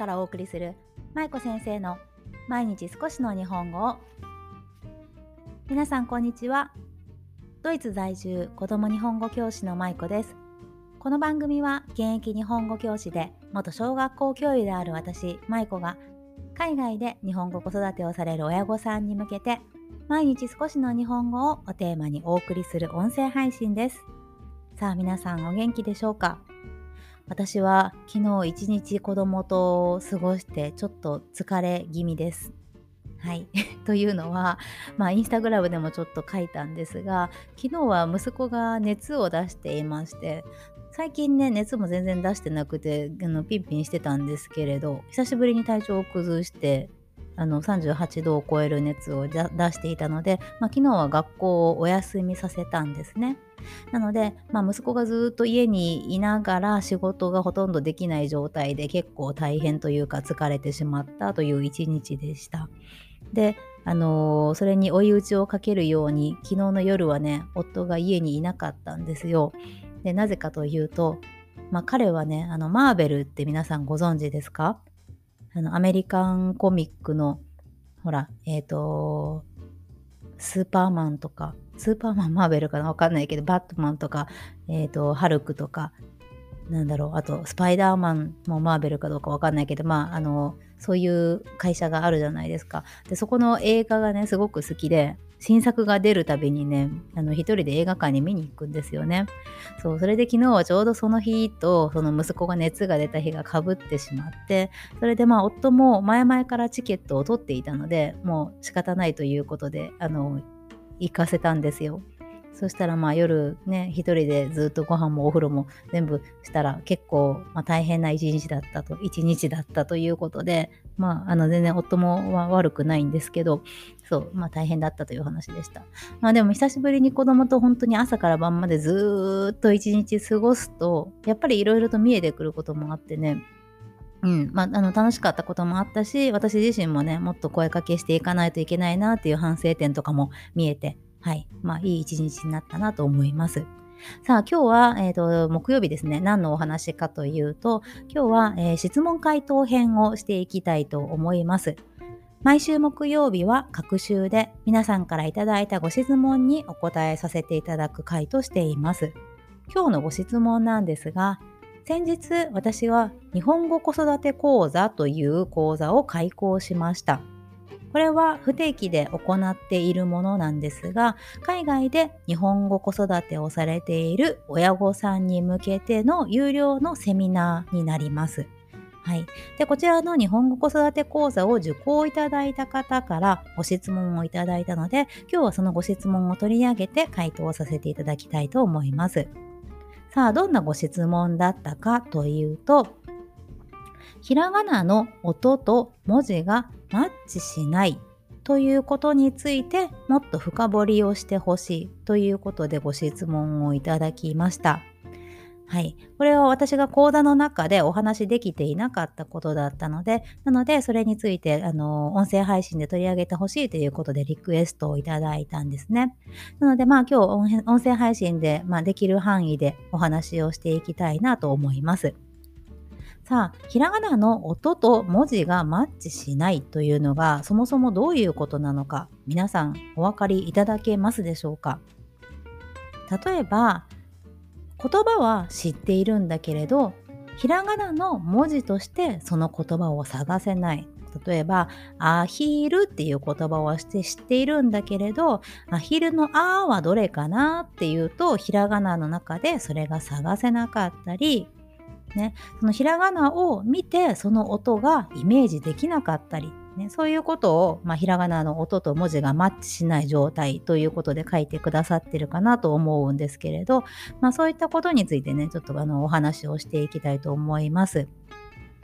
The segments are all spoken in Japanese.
からお送りする舞子先生の毎日少しの日本語を。皆さんこんにちは。ドイツ在住子供日本語教師の舞子です。この番組は現役日本語教師で元小学校教諭である私舞子が海外で日本語子育てをされる親御さんに向けて毎日少しの日本語をおテーマにお送りする音声配信です。さあ皆さんお元気でしょうか？私は昨日一日子供と過ごしてちょっと疲れ気味です。はい。というのは、まあ、インスタグラムでもちょっと書いたんですが、昨日は息子が熱を出していまして、最近ね、熱も全然出してなくて、あのピンピンしてたんですけれど、久しぶりに体調を崩して、あの38度を超える熱を出していたので、まあ、昨日は学校をお休みさせたんですね。なので、まあ、息子がずっと家にいながら仕事がほとんどできない状態で結構大変というか疲れてしまったという一日でした。で、あのー、それに追い打ちをかけるように昨日の夜はね夫が家にいなかったんですよ。でなぜかというと、まあ、彼はねあのマーベルって皆さんご存知ですか？あのアメリカンコミックのほらえっ、ー、とスーパーマンとかスーパーマン、マーベルかな？わかんないけど、バットマンとか、えっ、ー、と、ハルクとか、なんだろう、あと、スパイダーマンもマーベルかどうかわかんないけど、まあ、あの、そういう会社があるじゃないですか。で、そこの映画がね、すごく好きで、新作が出るたびにね、あの、一人で映画館に見に行くんですよね。そう、それで昨日はちょうどその日と、その息子が熱が出た日がかぶってしまって、それでまあ、夫も前々からチケットを取っていたので、もう仕方ないということで、あの、行かせたんですよ。そしたらまあ夜ね、一人でずっとご飯もお風呂も全部したら結構、ま、大変な一日だったと、一日だったということで、まああの全然夫もは悪くないんですけど、そう、まあ大変だったという話でした。まあでも久しぶりに子供と本当に朝から晩までずっと一日過ごすと、やっぱりいろいろと見えてくることもあってね、うんまあ、あの楽しかったこともあったし私自身もねもっと声かけしていかないといけないなっていう反省点とかも見えてはいまあいい一日になったなと思います。さあ今日は、えーと、木曜日ですね何のお話かというと今日は、えー、質問回答編をしていきたいと思います。毎週木曜日は各週で皆さんからいただいたご質問にお答えさせていただく回としています。今日のご質問なんですが先日私は日本語子育て講座という講座を開講しました。これは不定期で行っているものなんですが、海外で日本語子育てをされている親御さんに向けての有料のセミナーになります。はい。で、こちらの日本語子育て講座を受講いただいた方からご質問をいただいたので、今日はそのご質問を取り上げて回答させていただきたいと思います。さあ、どんなご質問だったかというと、ひらがなの音と文字がマッチしないということについてもっと深掘りをしてほしいということでご質問をいただきました。はい。これは私が講座の中でお話しできていなかったことだったので、なので、それについて、あの、音声配信で取り上げてほしいということでリクエストをいただいたんですね。なので、まあ今日音声配信で、まあ、できる範囲でお話をしていきたいなと思います。さあ、ひらがなの音と文字がマッチしないというのがそもそもどういうことなのか皆さんお分かりいただけますでしょうか？例えば言葉は知っているんだけれどひらがなの文字としてその言葉を探せない。例えば、アヒルっていう言葉をして知っているんだけれど、アヒルのあはどれかなっていうと、ひらがなの中でそれが探せなかったり、ね、そのひらがなを見てその音がイメージできなかったり、ね、そういうことを、まあ、ひらがなの音と文字がマッチしない状態ということで書いてくださってるかなと思うんですけれど、まあ、そういったことについてねちょっとあのお話をしていきたいと思います。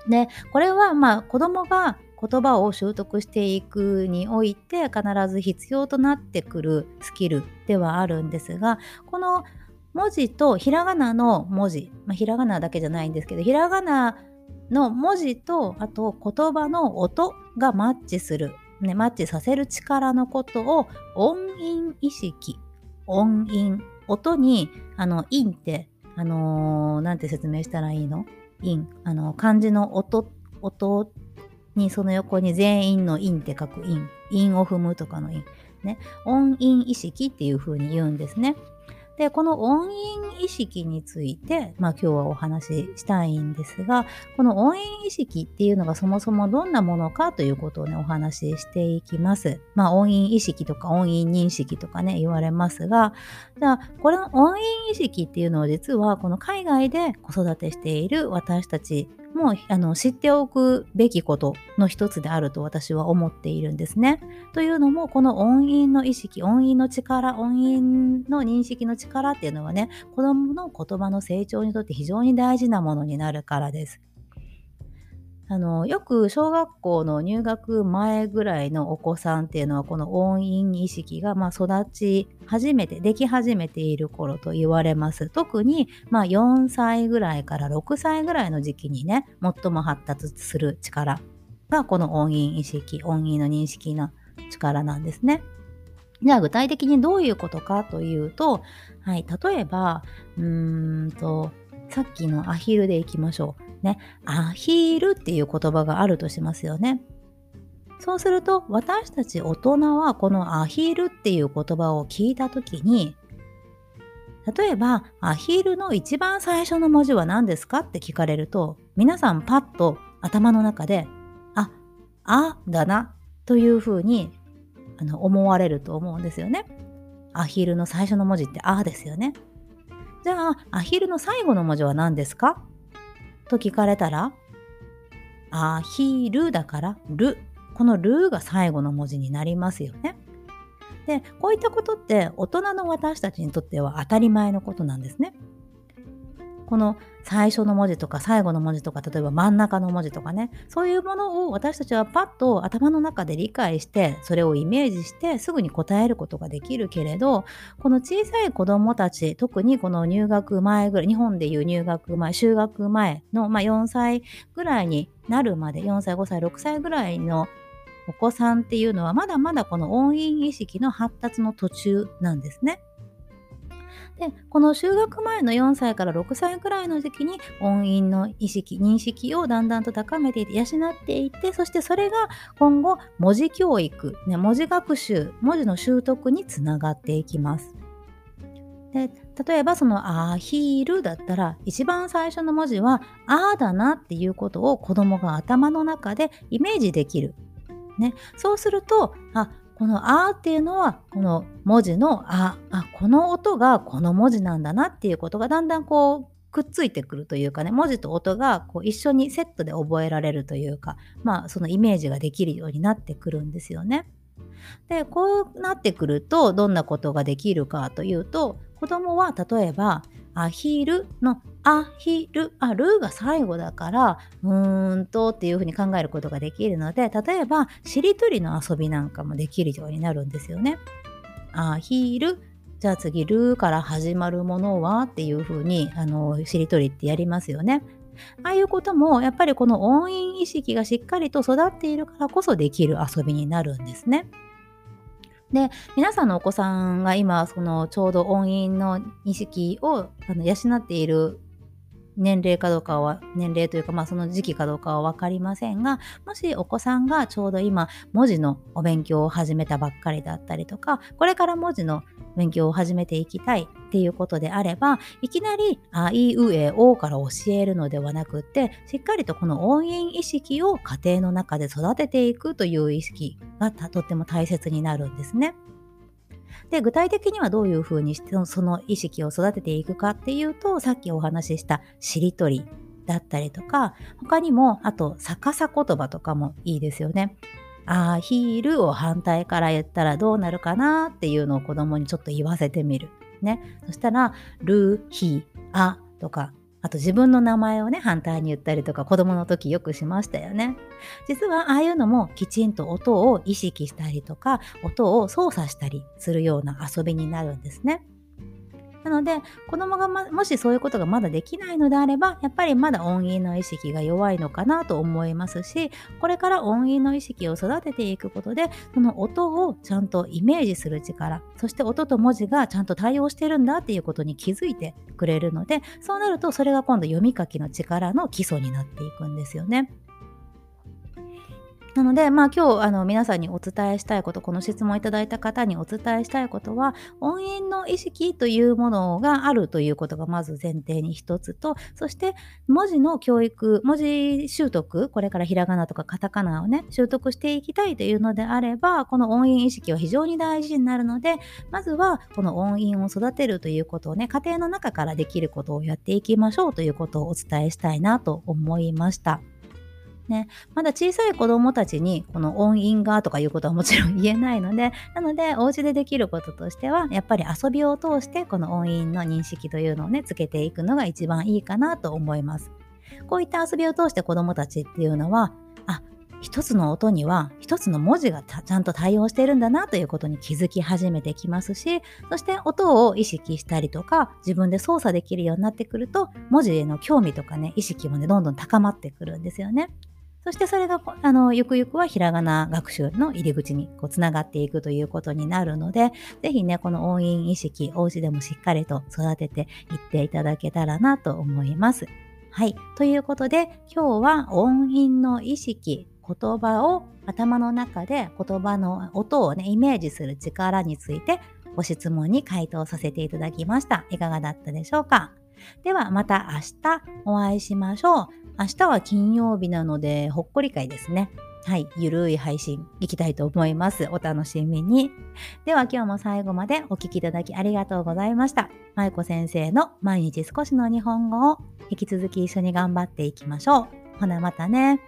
でこれはまあ子供が言葉を習得していくにおいて必ず必要となってくるスキルではあるんですがこの文字とひらがなの文字、まあ、ひらがなだけじゃないんですけどひらがなの文字とあと言葉の音がマッチする、ね、マッチさせる力のことを音韻意識。音韻。音にあの韻ってあのー、なんて説明したらいいの？韻。あの漢字の音音にその横に全員の陰って書く陰、陰を踏むとかの陰。ね、音韻意識っていう風に言うんですね。で、この音韻意識について、まあ今日はお話ししたいんですが、この音韻意識っていうのがそもそもどんなものかということをね、お話ししていきます。まあ音韻意識とか音韻認識とかね、言われますが、じゃあ、これの音韻意識っていうのは実はこの海外で子育てしている私たちもあの知っておくべきことの一つであると私は思っているんですね。というのもこの音韻の意識音韻の力音韻の認識の力っていうのはね子どもの言葉の成長にとって非常に大事なものになるからです。あのよく小学校の入学前ぐらいのお子さんっていうのはこの音韻意識がま育ち始めてでき始めている頃と言われます特にまあ4歳ぐらいから6歳ぐらいの時期にね最も発達する力がこの音韻意識音韻の認識の力なんですね。じゃあ具体的にどういうことかというと、はい、例えばうーんとさっきのアヒルでいきましょう。ね、アヒールっていう言葉があるとしますよね。そうすると私たち大人はこのアヒールっていう言葉を聞いた時に例えばアヒールの一番最初の文字は何ですかって聞かれると皆さんパッと頭の中であ、あだなというふうにあの思われると思うんですよね。アヒルの最初の文字ってあですよね。じゃあアヒルの最後の文字は何ですか？と聞かれたら、アヒルだからル。このルが最後の文字になりますよね。で、こういったことって大人の私たちにとっては当たり前のことなんですね。この最初の文字とか最後の文字とか例えば真ん中の文字とかねそういうものを私たちはパッと頭の中で理解してそれをイメージしてすぐに答えることができるけれどこの小さい子どもたち特にこの入学前ぐらい日本でいう入学前就学前の、まあ、4歳ぐらいになるまで4歳5歳6歳ぐらいのお子さんっていうのはまだまだこの音韻意識の発達の途中なんですね。でこの就学前の4歳から6歳くらいの時期に音韻の意識認識をだんだんと高めていて養っていってそしてそれが今後文字教育、ね、文字学習文字の習得につながっていきます。で例えばその「アヒール」だったら一番最初の文字は「あ」だなっていうことを子供が頭の中でイメージできる。ね、そうするとあこの「あ」っていうのはこの文字の「あ」あこの音がこの文字なんだなっていうことがだんだんこうくっついてくるというかね文字と音がこう一緒にセットで覚えられるというかまあそのイメージができるようになってくるんですよね。でこうなってくるとどんなことができるかというと子供は例えばアヒルのアヒル、あ、ルーが最後だから、うーんとっていうふうに考えることができるので、例えば、しりとりの遊びなんかもできるようになるんですよね。アヒル、じゃあ次、ルーから始まるものはっていうふうに、あの、しりとりってやりますよね。ああいうことも、やっぱりこの音韻意識がしっかりと育っているからこそできる遊びになるんですね。で皆さんのお子さんが今そのちょうど音韻の意識をあの養っている年齢かどうかは年齢というか、まあ、その時期かどうかは分かりませんがもしお子さんがちょうど今文字のお勉強を始めたばっかりだったりとかこれから文字の勉強を始めていきたいっていうことであればいきなり「あいうえお」から教えるのではなくってしっかりとこの音韻意識を家庭の中で育てていくという意識がとっても大切になるんですね。で具体的にはどういうふうにしてその意識を育てていくかっていうとさっきお話ししたしりとりだったりとか他にもあと逆さ言葉とかもいいですよね。あヒールを反対から言ったらどうなるかなっていうのを子供にちょっと言わせてみる。ね。そしたら、ルー、ヒ、アとかあと自分の名前をね、反対に言ったりとか子供の時よくしましたよね。実はああいうのもきちんと音を意識したりとか、音を操作したりするような遊びになるんですね。なので子供が、ま、もしそういうことがまだできないのであればやっぱりまだ音韻の意識が弱いのかなと思いますしこれから音韻の意識を育てていくことでその音をちゃんとイメージする力そして音と文字がちゃんと対応してるんだっていうことに気づいてくれるのでそうなるとそれが今度読み書きの力の基礎になっていくんですよね。なので、まあ今日あの皆さんにお伝えしたいこと、この質問いただいた方にお伝えしたいことは、音韻の意識というものがあるということがまず前提に一つと、そして文字の教育、文字習得、これからひらがなとかカタカナをね、習得していきたいというのであれば、この音韻意識は非常に大事になるので、まずはこの音韻を育てるということをね、家庭の中からできることをやっていきましょうということをお伝えしたいなと思いました。ね、まだ小さい子供たちにこの音韻がとかいうことはもちろん言えないのでなのでお家でできることとしてはやっぱり遊びを通してこの音韻の認識というのをねつけていくのが一番いいかなと思いますこういった遊びを通して子供たちっていうのはあ一つの音には一つの文字がちゃんと対応してるんだなということに気づき始めてきますしそして音を意識したりとか自分で操作できるようになってくると文字への興味とかね意識もねどんどん高まってくるんですよね。そしてそれがあのゆくゆくはひらがな学習の入り口にこうつながっていくということになるので、ぜひね、この音韻意識、お家でもしっかりと育てていっていただけたらなと思います。はい。ということで、今日は音韻の意識、言葉を頭の中で言葉の音をね、イメージする力についてご質問に回答させていただきました。いかがだったでしょうか？ではまた明日お会いしましょう。明日は金曜日なので、ほっこり会ですね。はい、ゆるい配信いきたいと思います。お楽しみに。では今日も最後までお聴きいただきありがとうございました。まゆこ先生の毎日少しの日本語を引き続き一緒に頑張っていきましょう。ほなまたね。